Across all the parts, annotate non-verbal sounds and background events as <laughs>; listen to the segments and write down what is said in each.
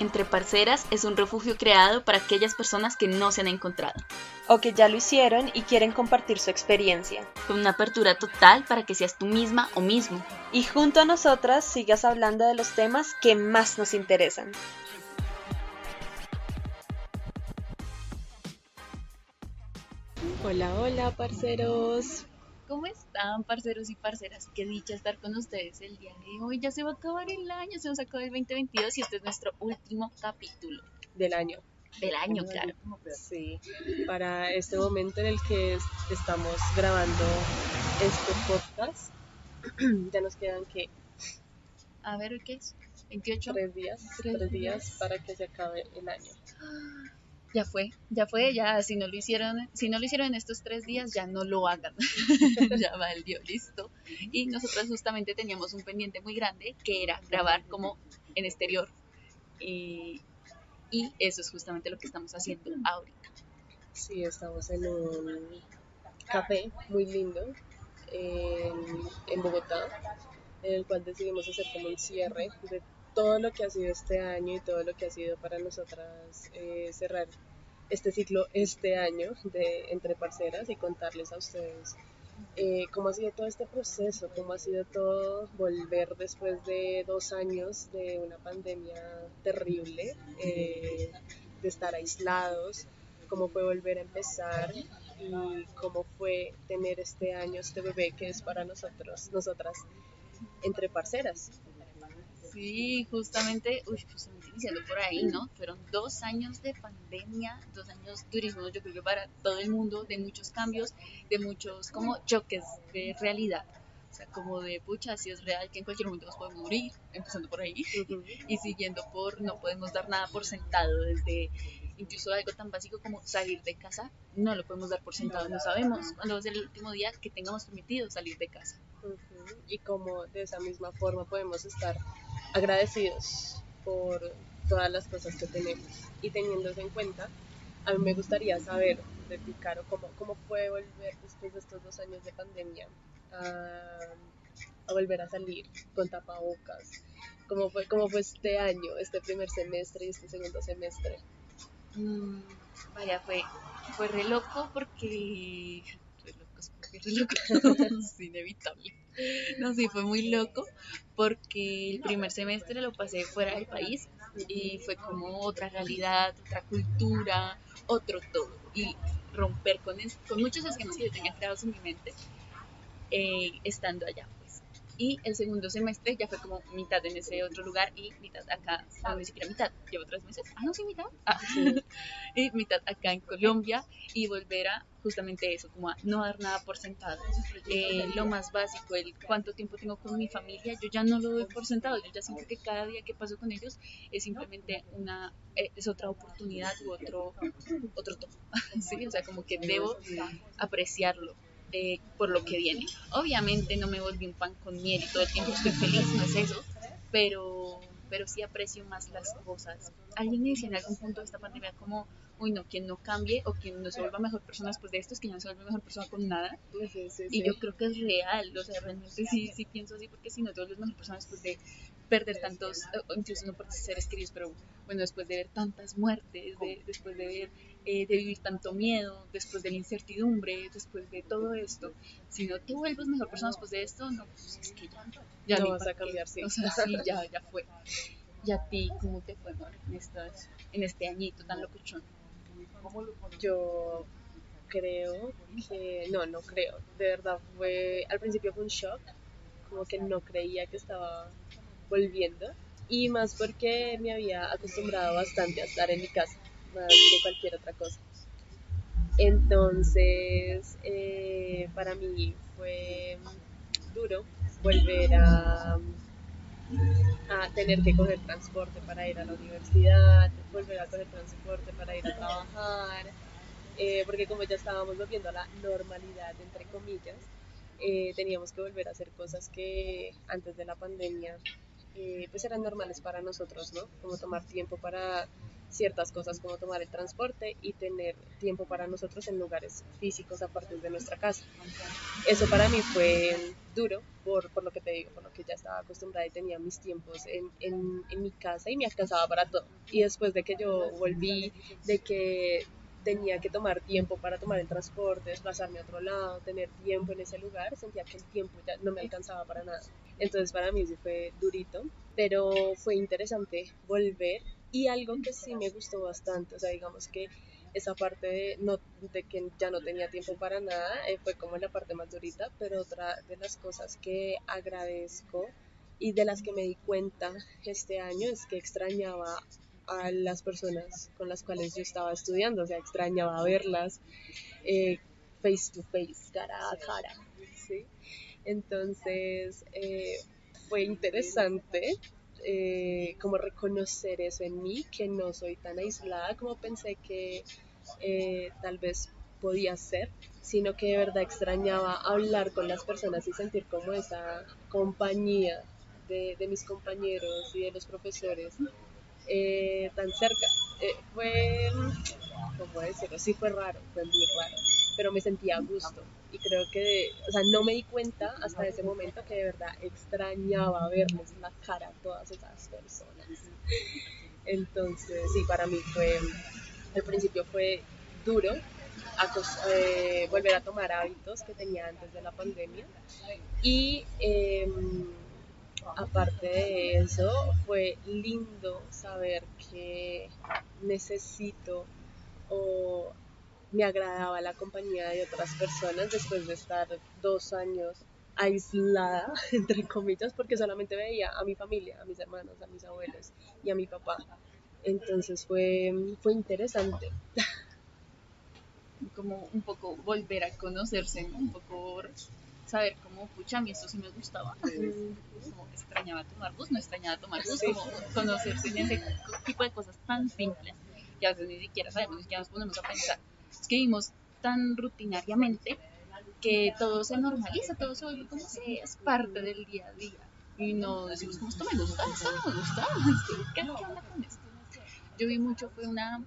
Entre Parceras es un refugio creado para aquellas personas que no se han encontrado. O que ya lo hicieron y quieren compartir su experiencia. Con una apertura total para que seas tú misma o mismo. Y junto a nosotras sigas hablando de los temas que más nos interesan. Hola, hola, parceros. ¿Cómo están, parceros y parceras? Qué dicha estar con ustedes el día de hoy. Ya se va a acabar el año, se nos acaba el 2022 y este es nuestro último capítulo. Del año. Del año, claro. Sí, para este momento en el que estamos grabando este podcast, <clears throat> ya nos quedan que... A ver, ¿qué es? ¿28? Tres días, tres, días para que se acabe el año. <gasps> ya fue, ya fue, ya si no lo hicieron, si no lo hicieron en estos tres días, ya no lo hagan, <laughs> ya valió, listo. Y nosotros justamente teníamos un pendiente muy grande que era grabar como en exterior. Y, eso es justamente lo que estamos haciendo ahorita. Sí, estamos en un café muy lindo en, en Bogotá, en el cual decidimos hacer como un cierre de todo lo que ha sido este año y todo lo que ha sido para nosotras eh, cerrar este ciclo este año de Entre Parceras y contarles a ustedes eh, cómo ha sido todo este proceso, cómo ha sido todo volver después de dos años de una pandemia terrible, eh, de estar aislados, cómo fue volver a empezar y cómo fue tener este año, este bebé que es para nosotros, nosotras, entre parceras. Sí, justamente, uy, justamente iniciando por ahí, ¿no? Fueron dos años de pandemia, dos años durísimos, yo creo que para todo el mundo, de muchos cambios, de muchos como choques de realidad. O sea, como de, pucha, si es real que en cualquier momento nos podemos morir, empezando por ahí, y siguiendo por, no podemos dar nada por sentado, desde incluso algo tan básico como salir de casa, no lo podemos dar por sentado, no sabemos cuándo va a ser el último día que tengamos permitido salir de casa. Y como de esa misma forma podemos estar agradecidos por todas las cosas que tenemos. Y teniendo eso en cuenta, a mí me gustaría saber de ti, Caro, cómo, cómo fue volver después de estos dos años de pandemia a, volver a salir con tapabocas. ¿Cómo fue, ¿Cómo fue este año, este primer semestre y este segundo semestre? Mm, vaya, fue, fue re loco porque... Re loco, re loco, <laughs> es inevitable. <laughs> No, sí, fue muy loco porque el primer semestre lo pasé fuera del país y fue como otra realidad, otra cultura, otro todo. Y romper con, con muchos esquemas que yo tenía creados en mi mente eh, estando allá. Y el segundo semestre ya fue como mitad en ese otro lugar y mitad acá, no, ni siquiera mitad, llevo tres meses, ah, no, sí, mitad, ah, <laughs> y mitad acá en Colombia y volver a justamente eso, como a no dar nada por sentado. Eh, lo más básico, el cuánto tiempo tengo con mi familia, yo ya no lo doy por sentado, yo ya siento que cada día que paso con ellos es simplemente una, eh, es otra oportunidad u otro, otro todo, <laughs> ¿sí? O sea, como que debo apreciarlo eh, por lo que viene. Obviamente no me volví un pan con miel y todo el tiempo estoy feliz, no es eso, pero, pero sí aprecio más las cosas. Alguien me en algún punto de esta pandemia como, uy no, quien no cambie o quien no se vuelva mejor persona después de esto es que no se vuelve mejor persona con nada. y yo creo que es real, o sea, realmente sí, sí pienso así porque si no te vuelves mejor persona después de perder tantos, incluso no por seres queridos, pero bueno, después de ver tantas muertes, después de ver eh, de vivir tanto miedo, después de la incertidumbre, después de todo esto. Si no te vuelves mejor persona después de esto, no, pues es que ya, ya no vas a cambiar, sí. O sea, sí, ya, ya fue. <laughs> ¿Y a ti cómo te fue, en, estas, en este añito tan locuchón? Yo creo que, no, no creo, de verdad fue, al principio fue un shock, como que no creía que estaba volviendo y más porque me había acostumbrado bastante a estar en mi casa más que cualquier otra cosa. Entonces, eh, para mí fue duro volver a, a tener que coger transporte para ir a la universidad, volver a coger transporte para ir a trabajar, eh, porque como ya estábamos volviendo a la normalidad, entre comillas, eh, teníamos que volver a hacer cosas que antes de la pandemia pues eran normales para nosotros, ¿no? Como tomar tiempo para ciertas cosas como tomar el transporte y tener tiempo para nosotros en lugares físicos aparte de nuestra casa. Eso para mí fue duro por, por lo que te digo, por lo que ya estaba acostumbrada y tenía mis tiempos en, en, en mi casa y me alcanzaba para todo. Y después de que yo volví, de que tenía que tomar tiempo para tomar el transporte, desplazarme a otro lado, tener tiempo en ese lugar, sentía que el tiempo ya no me alcanzaba para nada. Entonces para mí sí fue durito, pero fue interesante volver y algo que sí me gustó bastante, o sea, digamos que esa parte de, no, de que ya no tenía tiempo para nada eh, fue como la parte más durita, pero otra de las cosas que agradezco y de las que me di cuenta este año es que extrañaba a las personas con las cuales yo estaba estudiando, o sea, extrañaba verlas eh, face to face, cara a cara, ¿sí? Entonces, eh, fue interesante eh, como reconocer eso en mí, que no soy tan aislada como pensé que tal vez podía ser, sino que de verdad extrañaba hablar con las personas y sentir como esa compañía de, de mis compañeros y de los profesores eh, tan cerca. Eh, fue, ¿cómo decirlo? Sí fue raro, fue muy raro, pero me sentía a gusto. Y creo que, o sea, no me di cuenta hasta ese momento que de verdad extrañaba verles la cara a todas esas personas. Entonces, sí, para mí fue, al principio fue duro, eh, volver a tomar hábitos que tenía antes de la pandemia. Y em, aparte de eso, fue lindo saber que necesito o me agradaba la compañía de otras personas después de estar dos años aislada, <laughs> entre comillas, porque solamente veía a mi familia, a mis hermanos, a mis abuelos y a mi papá. Entonces fue, fue interesante. <laughs> Como un poco volver a conocerse, un poco saber cómo, pucha, a mí esto sí me gustaba. Como extrañaba tomar bus, no extrañaba tomar bus, como conocerse en ese tipo de cosas tan simples que a veces ni siquiera sabemos, ni siquiera nos ponemos a pensar. Es que vivimos tan rutinariamente que todo se normaliza, todo se vuelve como si es parte del día a día. Y no decimos como esto me gusta, esto no me gusta, <laughs> ¿qué, ¿qué onda con esto? Yo vi mucho, fue una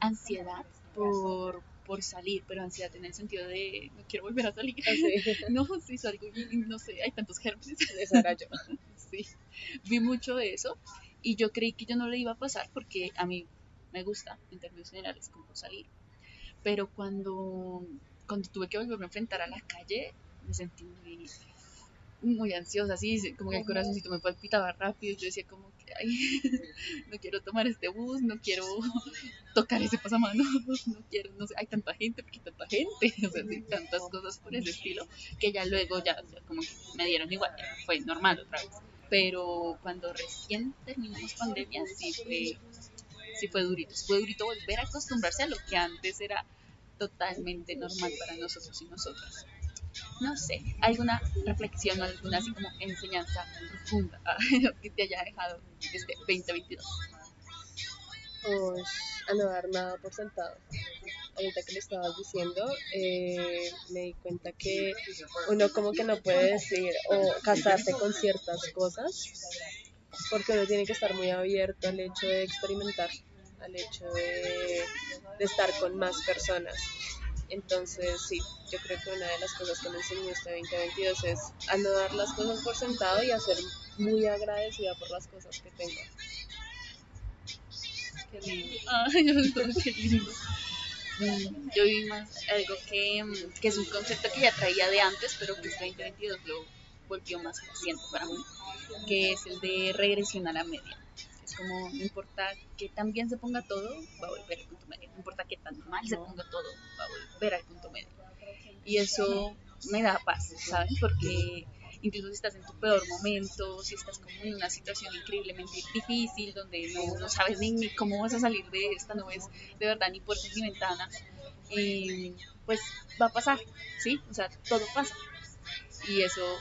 ansiedad por por salir, pero ansiedad en el sentido de no quiero volver a salir. Ah, <laughs> no, si salgo y no sé, hay tantos gérmenes. Esa era yo. <laughs> sí, vi mucho de eso y yo creí que yo no le iba a pasar porque a mí me gusta en términos generales como salir. Pero cuando, cuando tuve que volverme a enfrentar a la calle, me sentí muy muy ansiosa, así, como que el corazoncito me palpitaba rápido, yo decía como que, ay, <laughs> no quiero tomar este bus, no quiero tocar ese pasamanos, <laughs> no quiero, no sé, hay tanta gente, porque tanta gente, <laughs> o sea, tantas cosas por ese estilo, que ya luego ya, como que me dieron igual, fue normal otra vez. Pero cuando recién terminamos pandemia, sí fue, sí fue durito, fue durito volver a acostumbrarse a lo que antes era totalmente normal para nosotros y nosotras no sé, alguna reflexión o alguna así como enseñanza profunda <laughs> que te haya dejado este 2022? Pues a no dar nada por sentado. Ahorita que le estabas diciendo, eh, me di cuenta que uno como que no puede decir o casarse con ciertas cosas porque uno tiene que estar muy abierto al hecho de experimentar, al hecho de, estar con más personas. Entonces, sí, yo creo que una de las cosas que me enseñó este 2022 es a no dar las cosas por sentado y a ser muy agradecida por las cosas que tengo. Qué lindo. <laughs> Ay, qué lindo. Yo vi más algo que, que, es un concepto que ya traía de antes, pero que este 2022 lo volvió más paciente para mí, que es el de regresión a la media como no importa que tan bien se ponga todo, va a volver al punto medio, no importa que tan mal se ponga todo, va a volver al punto medio. Y eso me da paz, ¿saben? Porque incluso si estás en tu peor momento, si estás como en una situación increíblemente difícil, donde no, no sabes ni, cómo vas a salir de esta, no ves de verdad ni puertas ni ventanas, eh, pues va a pasar, ¿sí? O sea, todo pasa. Y eso,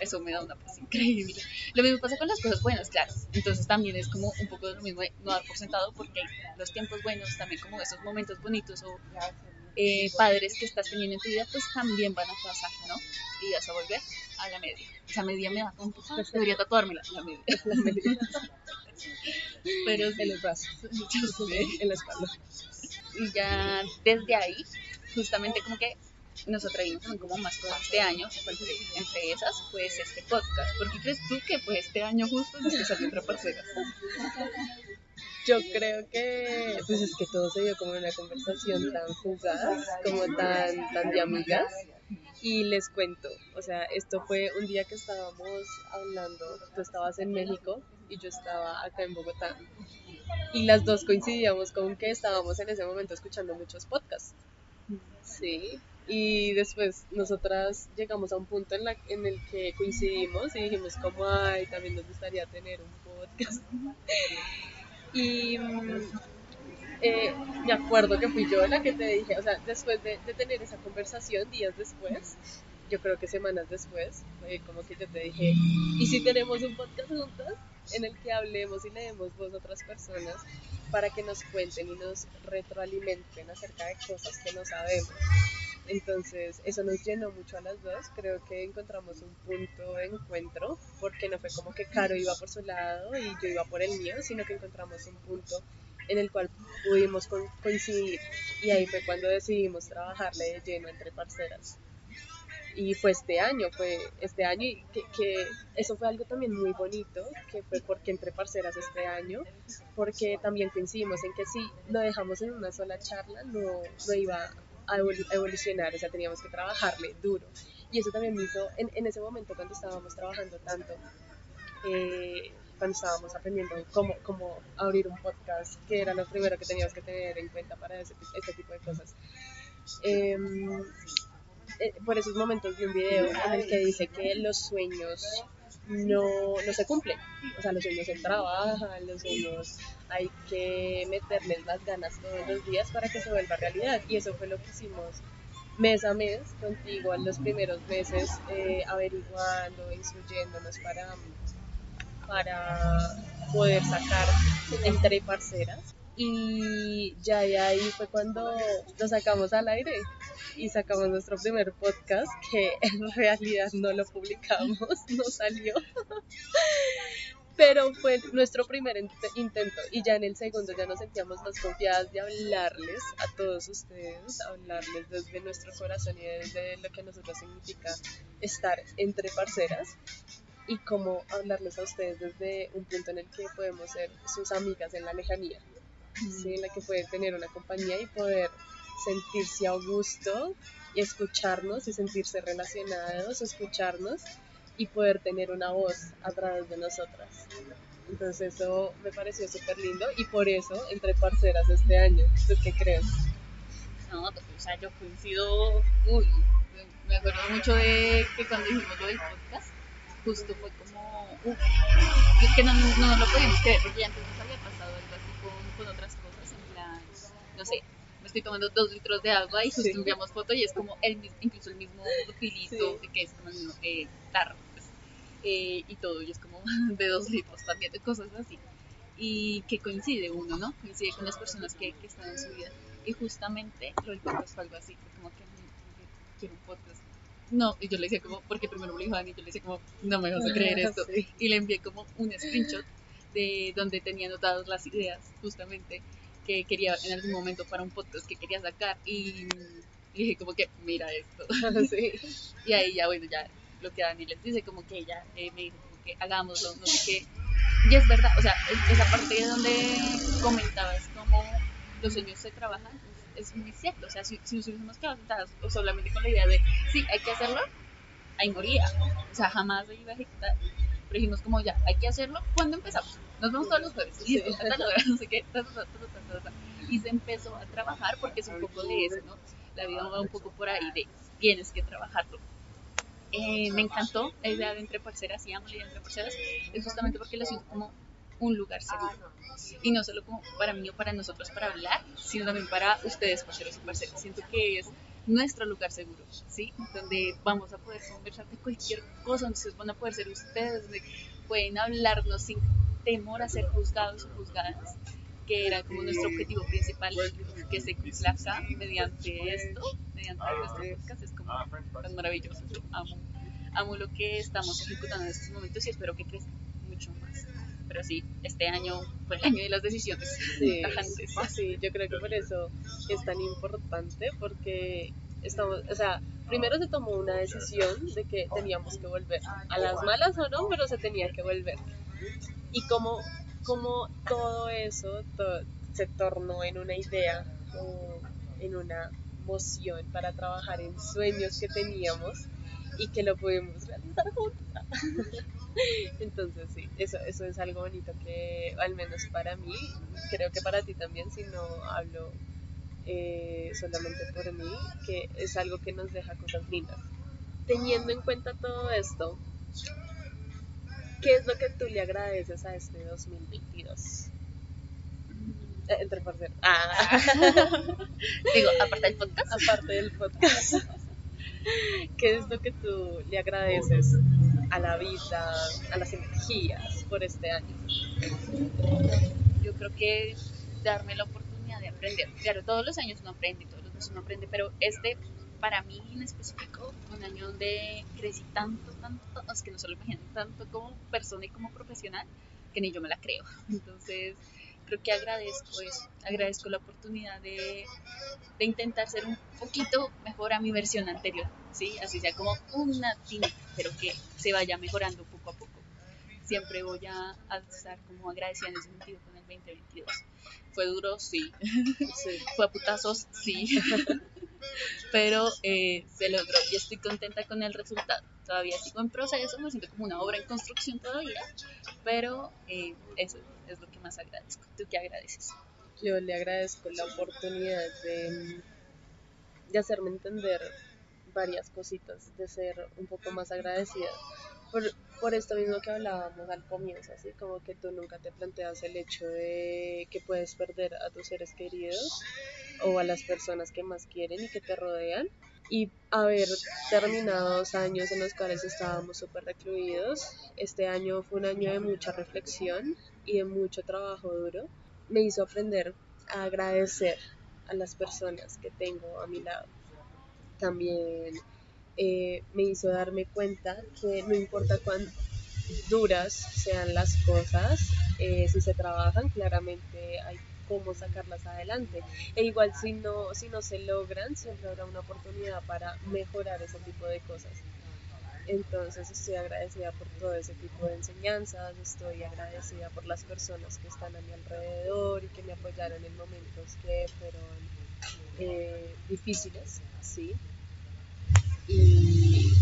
eso me da una paz increíble. Lo mismo pasa con las cosas buenas, claro. Entonces también es como un poco de lo mismo de no dar por sentado porque los tiempos buenos, también como esos momentos bonitos o eh, padres que estás teniendo en tu vida, pues también van a pasar, ¿no? Y vas a volver a la media. Esa media me da tanto, debería tatuármela, la media. <laughs> La media. Pero En el brazo, yo sé. en la espalda. Y ya desde ahí, justamente como que nos atrevimos como más este año, pues, entre esas, pues este podcast. ¿Por qué crees tú que pues este año justo es que salió otra parcera? Yo creo que, pues es que todo se dio como una conversación tan fugaz, como tan, tan de amigas. Y les cuento, o sea, esto fue un día que estábamos hablando, tú estabas en México y yo estaba acá en Bogotá. Y las dos coincidíamos con que estábamos en ese momento escuchando muchos podcasts. Sí. Y después nosotras llegamos a un punto en, la, en el que coincidimos y dijimos como, ay, también nos gustaría tener un podcast. <laughs> Y mm, eh, me acuerdo que fui yo la que te dije, o sea, después de, tener esa conversación, días después, yo creo que semanas después, fue como que yo te dije, ¿y si tenemos un podcast juntas en el que hablemos y le demos voz a otras personas para que nos cuenten y nos retroalimenten acerca de cosas que no sabemos? Entonces, eso nos llenó mucho a las dos. Creo que encontramos un punto de encuentro, porque no fue como que Caro iba por su lado y yo iba por el mío, sino que encontramos un punto en el cual pudimos co- coincidir. Y ahí fue cuando decidimos trabajarle de lleno entre parceras. Y fue este año, fue este año, y que, que eso fue algo también muy bonito, que fue porque entre parceras este año, porque también coincidimos en que si lo dejamos en una sola charla, no, no iba a evolu- a evolucionar, o sea, teníamos que trabajarle duro. Y eso también me hizo, en, en ese momento cuando estábamos trabajando tanto, eh, cuando estábamos aprendiendo cómo, cómo abrir un podcast, que era lo primero que teníamos que tener en cuenta para ese, este tipo de cosas. Em, eh, por esos momentos vi un video en el que dice que los sueños no, no se cumplen. O sea, los sueños se trabajan, los sueños hay que meterles las ganas todos los días para que se vuelva realidad. Y eso fue lo que hicimos mes a mes contigo en los primeros meses, eh, averiguando, instruyéndonos para, para poder sacar entre parceras. Y ya de ahí fue cuando lo sacamos al aire y sacamos nuestro primer podcast que <laughs> en realidad no lo publicamos, <laughs> no salió. <laughs> Pero fue nuestro primer int- intento y ya en el segundo ya nos sentíamos más confiadas de hablarles a todos ustedes, hablarles desde nuestro corazón y desde lo que a nosotros significa estar entre parceras y cómo hablarles a ustedes desde un punto en el que podemos ser sus amigas en la lejanía, ¿sí? en la que pueden tener una compañía y poder sentirse a gusto y escucharnos y sentirse relacionados, escucharnos y poder tener una voz a través de nosotras. Entonces eso me pareció súper lindo y por eso entre parceras este año. ¿Tú qué crees? No, o sea, yo coincido, uy, me acuerdo mucho de que cuando dijimos lo del podcast, justo fue como, uff, es que no, no, no lo podíamos creer, porque ya antes nos había pasado algo así con, con otras cosas, en plan, no sé, me estoy tomando dos litros de agua y justo Sí. enviamos foto y es como el, incluso el mismo filito, Sí. que es como el mismo eh, tarro, pues, eh, y todo, y es como <laughs> de dos litros también, de cosas así. Y que coincide uno, ¿no? Coincide con las personas que, que están en su vida. Y justamente lo del podcast fue algo así, como que mm, quiero un podcast. No, y yo le decía como, porque primero me lo dijo Dani, yo le decía como, no me vas a creer esto. Sí. Y le envié como un screenshot de donde tenía anotadas las ideas, justamente, que quería en algún momento para un podcast que quería sacar. Y mm, dije como que, mira esto. <laughs> Sí. Y ahí ya, bueno, ya lo que Dani les dice, como que ella eh, me dijo como que hagámoslo, no sé qué. Y es verdad, o sea, es- esa parte de donde comentabas cómo los sueños se trabajan, es, es muy cierto. O sea, si, si nos hubiésemos quedado sentadas o solamente con la idea de, sí, hay que hacerlo, ahí moría. O sea, jamás se iba a ejecutar. Pero dijimos como ya, hay que hacerlo, ¿cuándo empezamos? Nos vemos todos los jueves, listo, a tal hora, no sé qué, ta, ta, ta. y se empezó a trabajar porque es un poco de eso, ¿no? La vida va un poco por ahí de tienes que trabajarlo. Eh, me encantó la idea de entre parceras y amo la idea de entre parceras, es justamente porque lo siento como un lugar seguro. Y no solo como para mí o para nosotros para hablar, sino también para ustedes, parceros y parceras. Siento que es nuestro lugar seguro, ¿sí? Donde vamos a poder conversar de cualquier cosa, donde ustedes van a poder ser ustedes, donde pueden hablarnos sin temor a ser juzgados o juzgadas, que era como nuestro objetivo principal, que se cumpla acá mediante esto, mediante nuestro podcast, es como tan maravilloso, yo amo, amo lo que estamos ejecutando en estos momentos y espero que crezca mucho más. pero sí, este año fue el año de las decisiones Sí, tajantes. sí, yo creo que por eso es tan importante, porque estamos, o sea, primero se tomó una decisión de que teníamos que volver, a las malas o no, pero se tenía que volver. Y como, como todo eso se tornó en una idea, o en una moción para trabajar en sueños que teníamos y que lo pudimos realizar juntos. <laughs> Entonces sí, eso, eso es algo bonito que al menos para mí, creo que para ti también, si no hablo eh, solamente por mí, que es algo que nos deja cosas lindas. Teniendo en cuenta todo esto, ¿qué es lo que tú le agradeces a este 2022? Eh, entre parceros. Ah, <laughs> Digo, aparte del podcast, aparte del podcast. ¿Qué es lo que tú le agradeces a la vida, a las energías por este año? yo creo que darme la oportunidad de aprender. Claro, todos los años uno aprende, todos los meses uno aprende, pero este, para mí en específico, un año donde crecí tanto, tanto, es que no solo me imagino, tanto como persona y como profesional, que ni yo me la creo. <laughs> Entonces, creo que agradezco eso, agradezco la oportunidad de, de intentar ser un poquito mejor a mi versión anterior, ¿sí? Así sea como una tinta, pero que se vaya mejorando poco a poco siempre voy a, a estar como agradecida en ese sentido con el 2022. Fue duro, sí. <laughs> Sí. Fue a putazos, sí. <laughs> Pero eh, se logró y estoy contenta con el resultado. Todavía sigo en proceso, me siento como una obra en construcción todavía, pero eh, eso es lo que más agradezco. ¿Tú qué agradeces? Yo le agradezco la oportunidad de, de hacerme entender varias cositas, de ser un poco más agradecida. Por, por esto mismo que hablábamos al comienzo, así como que tú nunca te planteas el hecho de que puedes perder a tus seres queridos o a las personas que más quieren y que te rodean. Y haber terminado dos años en los cuales estábamos súper recluidos, este año fue un año de mucha reflexión y de mucho trabajo duro, me hizo aprender a agradecer a las personas que tengo a mi lado. También eh, me hizo darme cuenta que no importa cuán duras sean las cosas, eh, si se trabajan, claramente hay cómo sacarlas adelante. E igual si no, si no se logran, siempre habrá una oportunidad para mejorar ese tipo de cosas. Entonces estoy agradecida por todo ese tipo de enseñanzas, estoy agradecida por las personas que están a mi alrededor y que me apoyaron en momentos que fueron eh, difíciles, sí. Y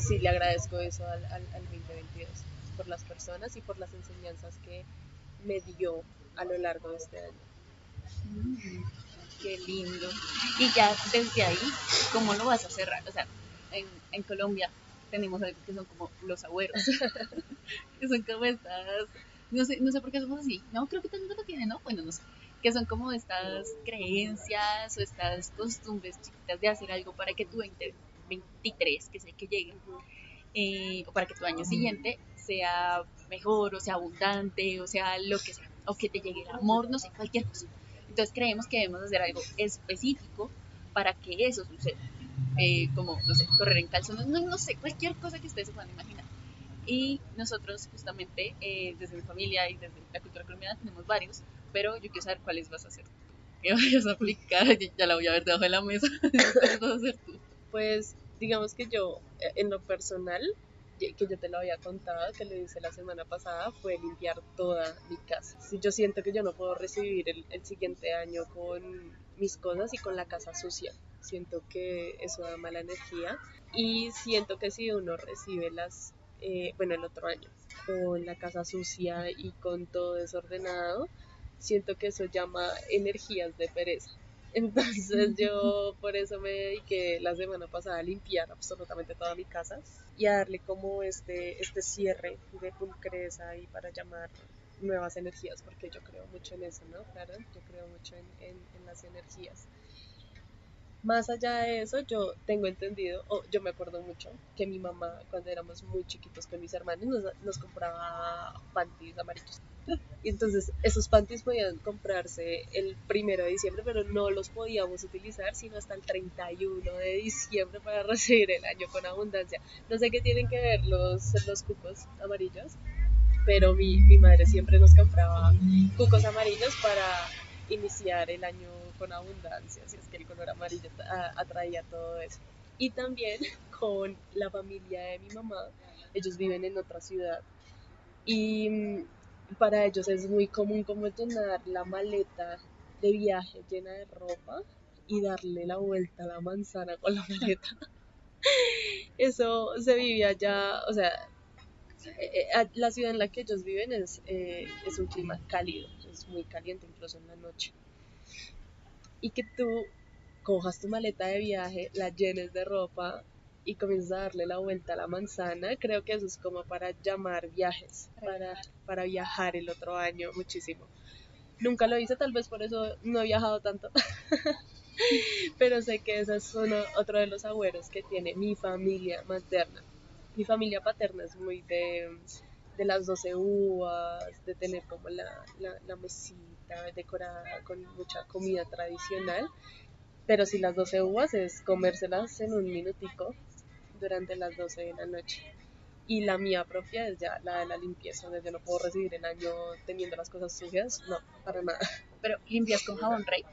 sí, le agradezco eso al, al, al 2022, por las personas y por las enseñanzas que me dio a lo largo de este año. Mm, qué lindo. Y ya desde ahí, ¿cómo lo vas a cerrar? O sea, en, en Colombia tenemos algo que son como los abuelos, <laughs> que son como estas, no sé, no sé por qué somos así, no, creo que todo el mundo lo tiene, ¿no? Bueno, no sé, que son como estas creencias o estas costumbres chiquitas de hacer algo para que tu 2023, que es el que llegue, eh, o para que tu año siguiente sea mejor, o sea abundante, o sea lo que sea, o que te llegue el amor, no sé, cualquier cosa. Entonces creemos que debemos hacer algo específico para que eso suceda. Eh, como, no sé, correr en calzones, no, no sé, cualquier cosa que ustedes se puedan imaginar. Y nosotros justamente, eh, desde mi familia y desde la cultura colombiana, tenemos varios, pero yo quiero saber cuáles vas a hacer. ¿Qué vayas a aplicar? Ya la voy a ver debajo de la mesa. <laughs> ¿Cuáles vas a hacer tú? Pues digamos que yo, eh, en lo personal, que que yo te lo había contado, que lo hice la semana pasada, fue limpiar toda mi casa. Yo siento que yo no puedo recibir el, el siguiente año con mis cosas y con la casa sucia. Siento que eso da mala energía y siento que si uno recibe las, eh, bueno, el otro año, con la casa sucia y con todo desordenado, siento que eso llama energías de pereza. Entonces yo por eso me dediqué la semana pasada a limpiar absolutamente toda mi casa y a darle como este, este cierre de pulcreza y para llamar nuevas energías, porque yo creo mucho en eso, ¿no? Claro, yo creo mucho en, en, en las energías. Más allá de eso, yo tengo entendido, o yo me acuerdo mucho, que mi mamá, cuando éramos muy chiquitos con mis hermanos, nos, nos compraba panties amarillos. Y entonces esos panties podían comprarse el primero de diciembre, pero no los podíamos utilizar sino hasta el 31 de diciembre para <laughs> recibir el año con abundancia. No sé qué tienen que ver los, los cupos amarillos, pero mi, mi madre siempre nos compraba cucos amarillos para iniciar el año con abundancia, si es que el color amarillo atraía todo eso. Y también <laughs> con la familia de mi mamá, ellos viven en otra ciudad. Y mm, para ellos es muy común como llenar la maleta de viaje llena de ropa y darle la vuelta a la manzana con la maleta. <laughs> Eso se vivía ya, o sea, eh, eh, la ciudad en la que ellos viven es, eh, es un clima cálido, es muy caliente incluso en la noche. Y que tú cojas tu maleta de viaje, la llenes de ropa y comienzas a darle la vuelta a la manzana, creo que eso es como para llamar viajes, para, para viajar el otro año muchísimo. Nunca lo hice, tal vez por eso no he viajado tanto. <laughs> Pero sé que ese es uno, otro de los agüeros que tiene mi familia materna. Mi familia paterna es muy de, de las 12 uvas, de tener como la, la, la decorada con mucha comida tradicional. Pero si las 12 uvas es comérselas en un minutico durante las 12 de la noche. Y la mía propia es ya la de la limpieza, donde yo no puedo recibir el año teniendo las cosas sucias, no, para nada. Pero limpias con jabón rey.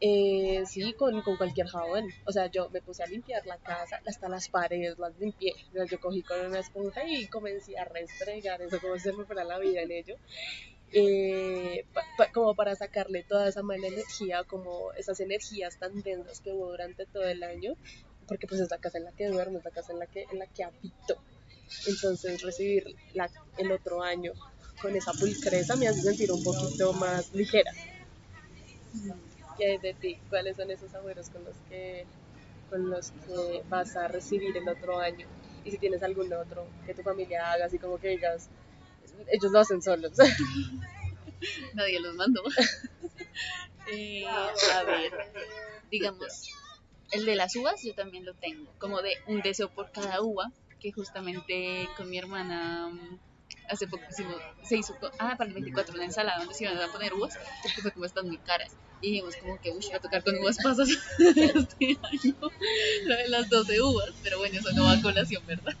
Eh, sí, con, con, cualquier jabón. O sea, yo me puse a limpiar la casa, hasta las paredes las limpié. Yo cogí con una esponja y comencé a restregar eso, como se me fuera la vida en ello. Eh, como para sacarle toda esa mala energía, como esas energías tan densas que hubo durante todo el año, porque pues es la casa en la que duermo, es la casa en la que, en la que habito. Entonces recibir el otro año con esa pulcreza me hace sentir un poquito más ligera. ¿Qué hay de ti? ¿Cuáles son esos abuelos con los que con los que vas a recibir el otro año? Y si tienes algún otro que tu familia haga, así como que digas, ellos lo hacen solos. <laughs> Nadie los mandó. <laughs> Eh, a ver, digamos, el de las uvas yo también lo tengo, como de un deseo por cada uva, que justamente con mi hermana mm, hace poco se hizo, ah, para el 24 una ensalada donde se iban a poner uvas, que fue como están muy caras. Y dijimos como que, uy, va a tocar con uvas pasas <laughs> este año, lo de las 12 uvas, pero bueno, eso no va a colación, ¿verdad?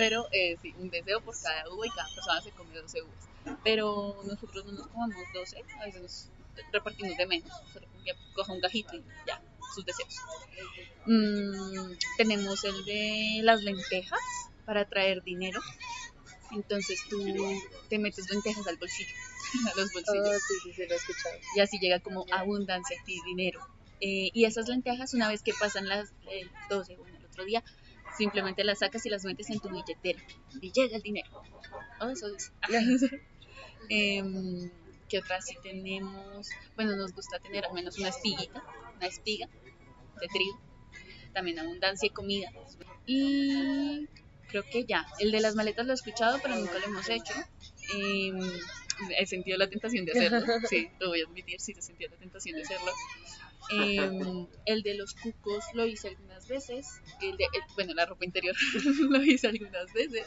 Pero eh, sí, un deseo por cada uva y cada persona se come 12 uvas. Pero nosotros no nos comamos 12, a veces nos repartimos de menos, solo que coja un cajito y ya, sus deseos. Mm, tenemos el de las lentejas para traer dinero. Entonces tú te metes lentejas al bolsillo, <laughs> a los bolsillos. Oh, sí, sí, sí, lo he escuchado. Y así llega como abundancia a ti, dinero. Eh, y esas lentejas, una vez que pasan las 12, bueno, el otro día, simplemente las sacas y las metes en tu billetera y llega el dinero. Oh, eso es. <laughs> eh, ¿Qué otras sí tenemos? Bueno, nos gusta tener al menos una espiguita, una espiga de trigo, también abundancia y comida. Y creo que ya, el de las maletas lo he escuchado, pero nunca lo hemos hecho. Eh, he sentido la tentación de hacerlo, <laughs> sí, lo voy a admitir, sí, he sentido la tentación de hacerlo. Eh, el de los cucos lo hice algunas veces, el de, bueno, la ropa interior <laughs> lo hice algunas veces.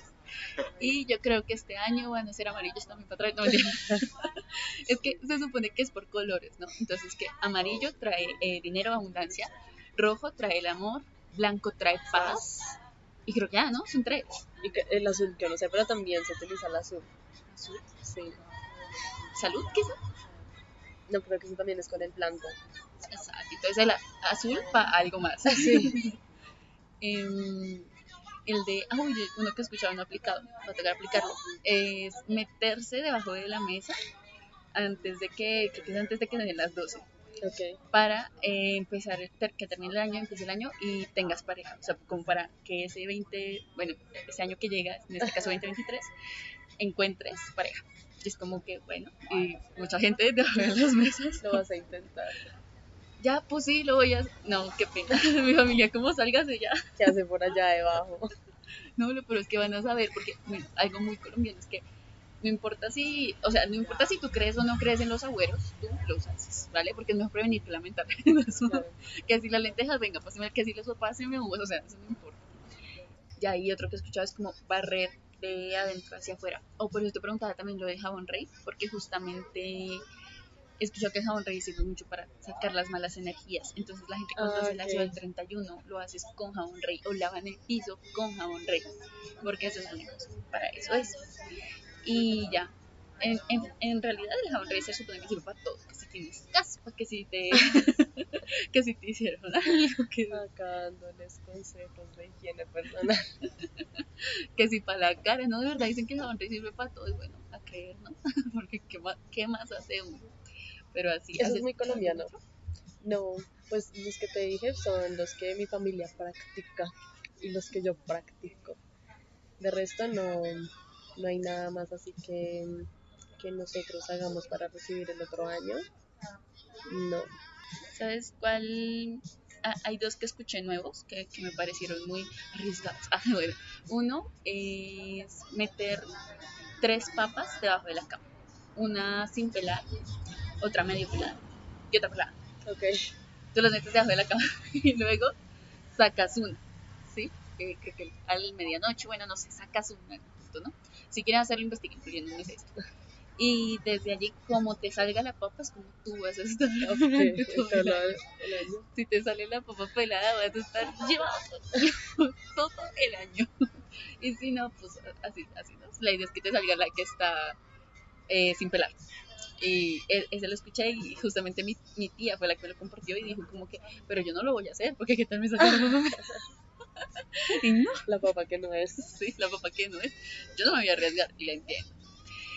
Y yo creo que este año van a ser amarillos también para traer. No, <laughs> es que se supone que es por colores, ¿no? Entonces que amarillo trae eh, dinero, abundancia, rojo trae el amor, blanco trae paz. Y creo que ya, ¿no? Son tres. Y el azul, que no sé, pero también se utiliza el azul. ¿Azul? Sí. ¿Salud, quizá? No, creo que eso también es con el blanco. Entonces el azul para algo más. Sí. <laughs> eh, el de, ah, uy, uno que escuchaba no aplicado, va a tocar aplicarlo, es meterse debajo de la mesa antes de que, creo que es antes de que den las 12. Okay. Para eh, empezar, que termine el año, empiece el año y tengas pareja. O sea, como para que ese 20, bueno, ese año que llega, en este caso 2023, encuentres pareja. Y es como que, bueno, y mucha gente debajo de las mesas. Lo vas a intentar. Ya, pues sí, lo voy a. No, qué pena. <laughs> Mi familia, ¿cómo salgas de allá? ¿Qué hace por allá debajo? No, pero es que van a saber, porque algo muy colombiano es que no importa si, o sea, no importa si tú crees o no crees en los agüeros, tú los haces, ¿vale? Porque es mejor prevenir que lamentar. <laughs> Claro. Que así las lentejas, venga, pues que así las sopas se me o sea, eso no importa. Ya hay otro que he escuchado es como barrer de adentro hacia afuera. O por eso te preguntaba también lo de jabón rey, porque justamente escuchado que el jabón rey sirve mucho para sacar las malas energías. Entonces la gente cuando Ah, hace la ok. ciudad del 31 lo haces con jabón rey o lavan el piso con jabón rey, porque eso es lo único, para eso es. Y ya. En, en, en realidad el jabón rey se supone que sirve para todo, que si tienes caspa, que si te <laughs> <laughs> que si te hicieron algo, que, Acá dándoles consejos de higiene personal. <laughs> que si para la cara, no, de verdad dicen que el jabón rey sirve para todo, y bueno, a creer, ¿no? Porque ¿qué más, qué más hace uno? Pero así. Eso es ¿haces muy colombiano. No, pues los que te dije son los que mi familia practica y los que yo practico. De resto no, no hay nada más así que, que nosotros hagamos para recibir el otro año. No. ¿Sabes cuál? Ah, hay dos que escuché nuevos que, que me parecieron muy arriesgados. <laughs> Ah, bueno, uno es meter tres papas debajo de la cama. Una sin pelar, otra medio pelada y otra pelada. Ok. Tú las metes debajo de la cama <laughs> y luego sacas una, ¿sí? Eh, creo que al medianoche, bueno, no sé, sacas una, ¿no? Si quieren hacerlo, investiguen, pero yo no me sé esto. Y desde allí, como te salga la papa, es como tú vas a estar Ok, durante todo todo el año. el año. Si te sale la papa pelada, vas a estar llevando <laughs> todo el año. Y si no, pues así, así, ¿no? La idea es que te salga la que está eh, sin pelar. Y ese lo escuché y justamente mi, mi tía fue la que me lo compartió y dijo como que, pero yo no lo voy a hacer porque qué tal me saca la pelada?" Y no, La papa que no es. sí, la papa que no es. Yo no me voy a arriesgar y la entiendo.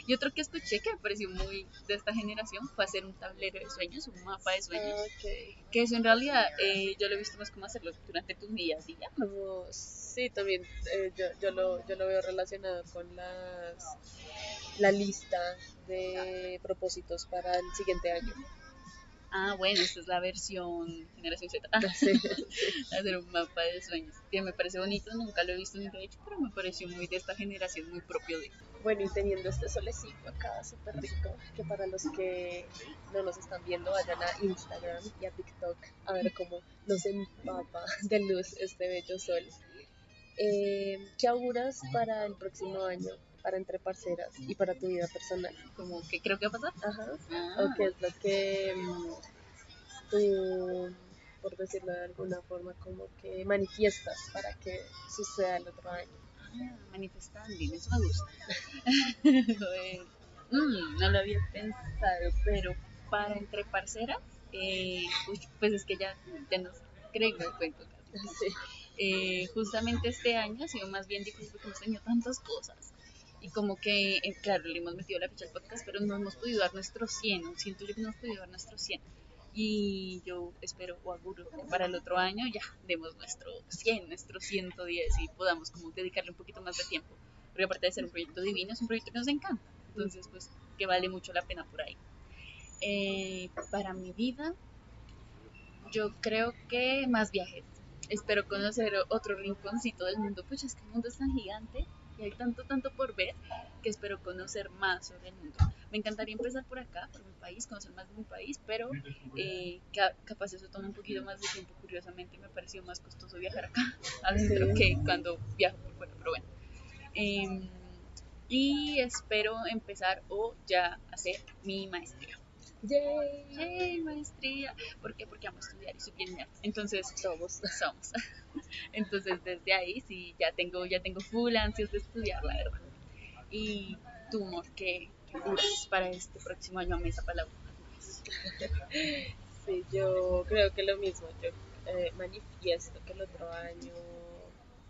Y otro que escuché que me pareció muy de esta generación fue hacer un tablero de sueños, un mapa de sueños. Ok. Que eso en realidad eh, yo lo he visto más como hacerlo durante tus días y ya. Como, sí, también eh, yo, yo, lo, yo lo veo relacionado con las, la lista de propósitos para el siguiente año. Ah, bueno, esta es la versión generación Z. <laughs> Ah, Sí. hacer un mapa de sueños. Que me parece bonito, nunca lo he visto ni lo he hecho, pero me pareció muy de esta generación, muy propio de. Bueno, y teniendo este solecito acá súper rico, que para los que no nos están viendo, vayan a Instagram y a TikTok a ver cómo nos empapa de luz este bello sol. Eh, ¿Qué auguras para el próximo año, para Entre Parceras y para tu vida personal? Como que creo que va a pasar. Ajá. Ah, ¿O qué es lo que mm, tú, por decirlo de alguna forma, como que manifiestas para que suceda el otro año? ah, manifestando, eso me gusta. <laughs> Mm, no lo había pensado, pero para entre parceras, eh, pues es que ya, ya nos que me cuento casi. Sí. eh, justamente este año ha sido más bien difícil porque hemos tenido tantas cosas. Y como que, eh, claro, le hemos metido la fecha al podcast, pero no hemos podido dar nuestro 100. ¿no? Siento yo que no hemos podido dar nuestro 100. Y yo espero o auguro que para el otro año ya demos nuestro 100, nuestro 110 y podamos como dedicarle un poquito más de tiempo. Porque aparte de ser un proyecto divino, es un proyecto que nos encanta. Entonces, pues, que vale mucho la pena por ahí. Eh, para mi vida, yo creo que más viajes. Espero conocer otro rinconcito del mundo, pues es que el mundo es tan gigante y hay tanto, tanto por ver que espero conocer más sobre el mundo. Me encantaría empezar por acá, por mi país, conocer más de mi país, pero eh, ca- capaz eso toma un poquito más de tiempo. Curiosamente me pareció más costoso viajar acá <laughs> adentro Sí. que cuando viajo por fuera, pero bueno. Em, y espero empezar o ya hacer mi maestría. ¡Yay! ¡Yay, maestría! ¿Por qué? Porque amo estudiar y soy bien nerd. Entonces, Somos. <laughs> somos. Entonces, desde ahí sí, ya tengo, ya tengo full ansias de estudiar, la verdad. Y tu amor, ¿qué qué juras para este próximo año a mesa palabra? Sí, yo creo que lo mismo. Yo eh, manifiesto que el otro año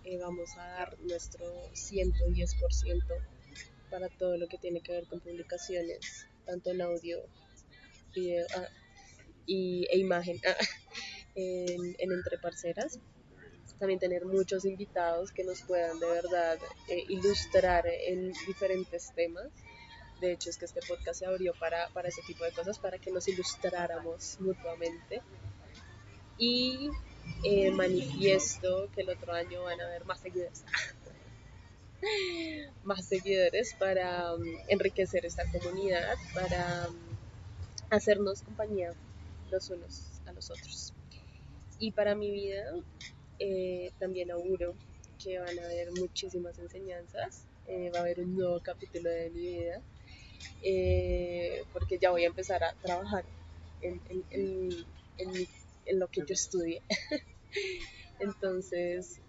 eh, vamos a dar nuestro 110% para todo lo que tiene que ver con publicaciones, tanto en audio, video ah, y, e imagen ah, <laughs> en, en Entre Parceras. También tener muchos invitados que nos puedan de verdad eh, ilustrar en diferentes temas. De hecho, es que este podcast se abrió para, para ese tipo de cosas, para que nos ilustráramos mutuamente. Y eh, manifiesto que el otro año van a haber más seguidores. <laughs> más seguidores para um, enriquecer esta comunidad, para um, hacernos compañía los unos a los otros. Y para mi vida eh, también auguro que van a haber muchísimas enseñanzas, eh, va a haber un nuevo capítulo de mi vida, eh, porque ya voy a empezar a trabajar en, lo que yo estudié. <laughs> Entonces,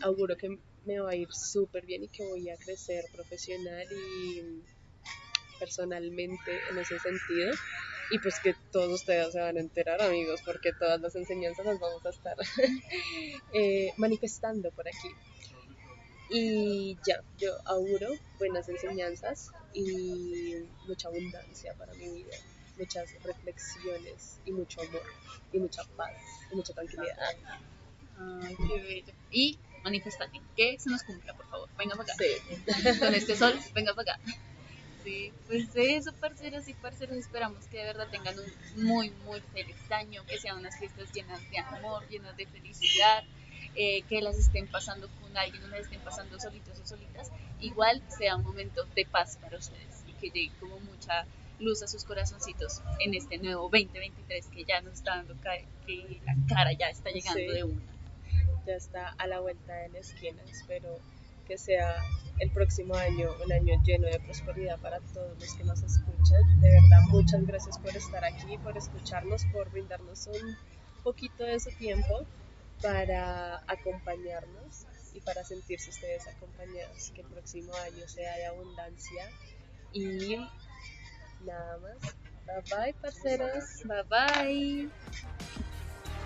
auguro que me va a ir súper bien y que voy a crecer profesional y personalmente en ese sentido. Y pues que todos ustedes se van a enterar, amigos, porque todas las enseñanzas las vamos a estar <laughs> eh, manifestando por aquí. Y ya, yo auguro buenas enseñanzas y mucha abundancia para mi vida, muchas reflexiones y mucho amor y mucha paz y mucha tranquilidad. Ay, qué bello. Y manifestate, que se nos cumpla, por favor. Venga para acá. Con este sol, venga para acá. Sí, pues eso, parceros y parceros, esperamos que de verdad tengan un muy, muy feliz año, que sean unas fiestas llenas de amor, llenas de felicidad, eh, que las estén pasando con alguien, no las estén pasando solitos o solitas, igual sea un momento de paz para ustedes y que llegue como mucha luz a sus corazoncitos en este nuevo 2023 que ya nos está dando que la cara ya está llegando de una. Ya está a la vuelta de la esquina, espero que sea el próximo año un año lleno de prosperidad para todos los que nos escuchan. De verdad, muchas gracias por estar aquí, por escucharnos, por brindarnos un poquito de su tiempo para acompañarnos y para sentirse ustedes acompañados. Que el próximo año sea de abundancia y nada más. Bye bye, parceros. Bye bye.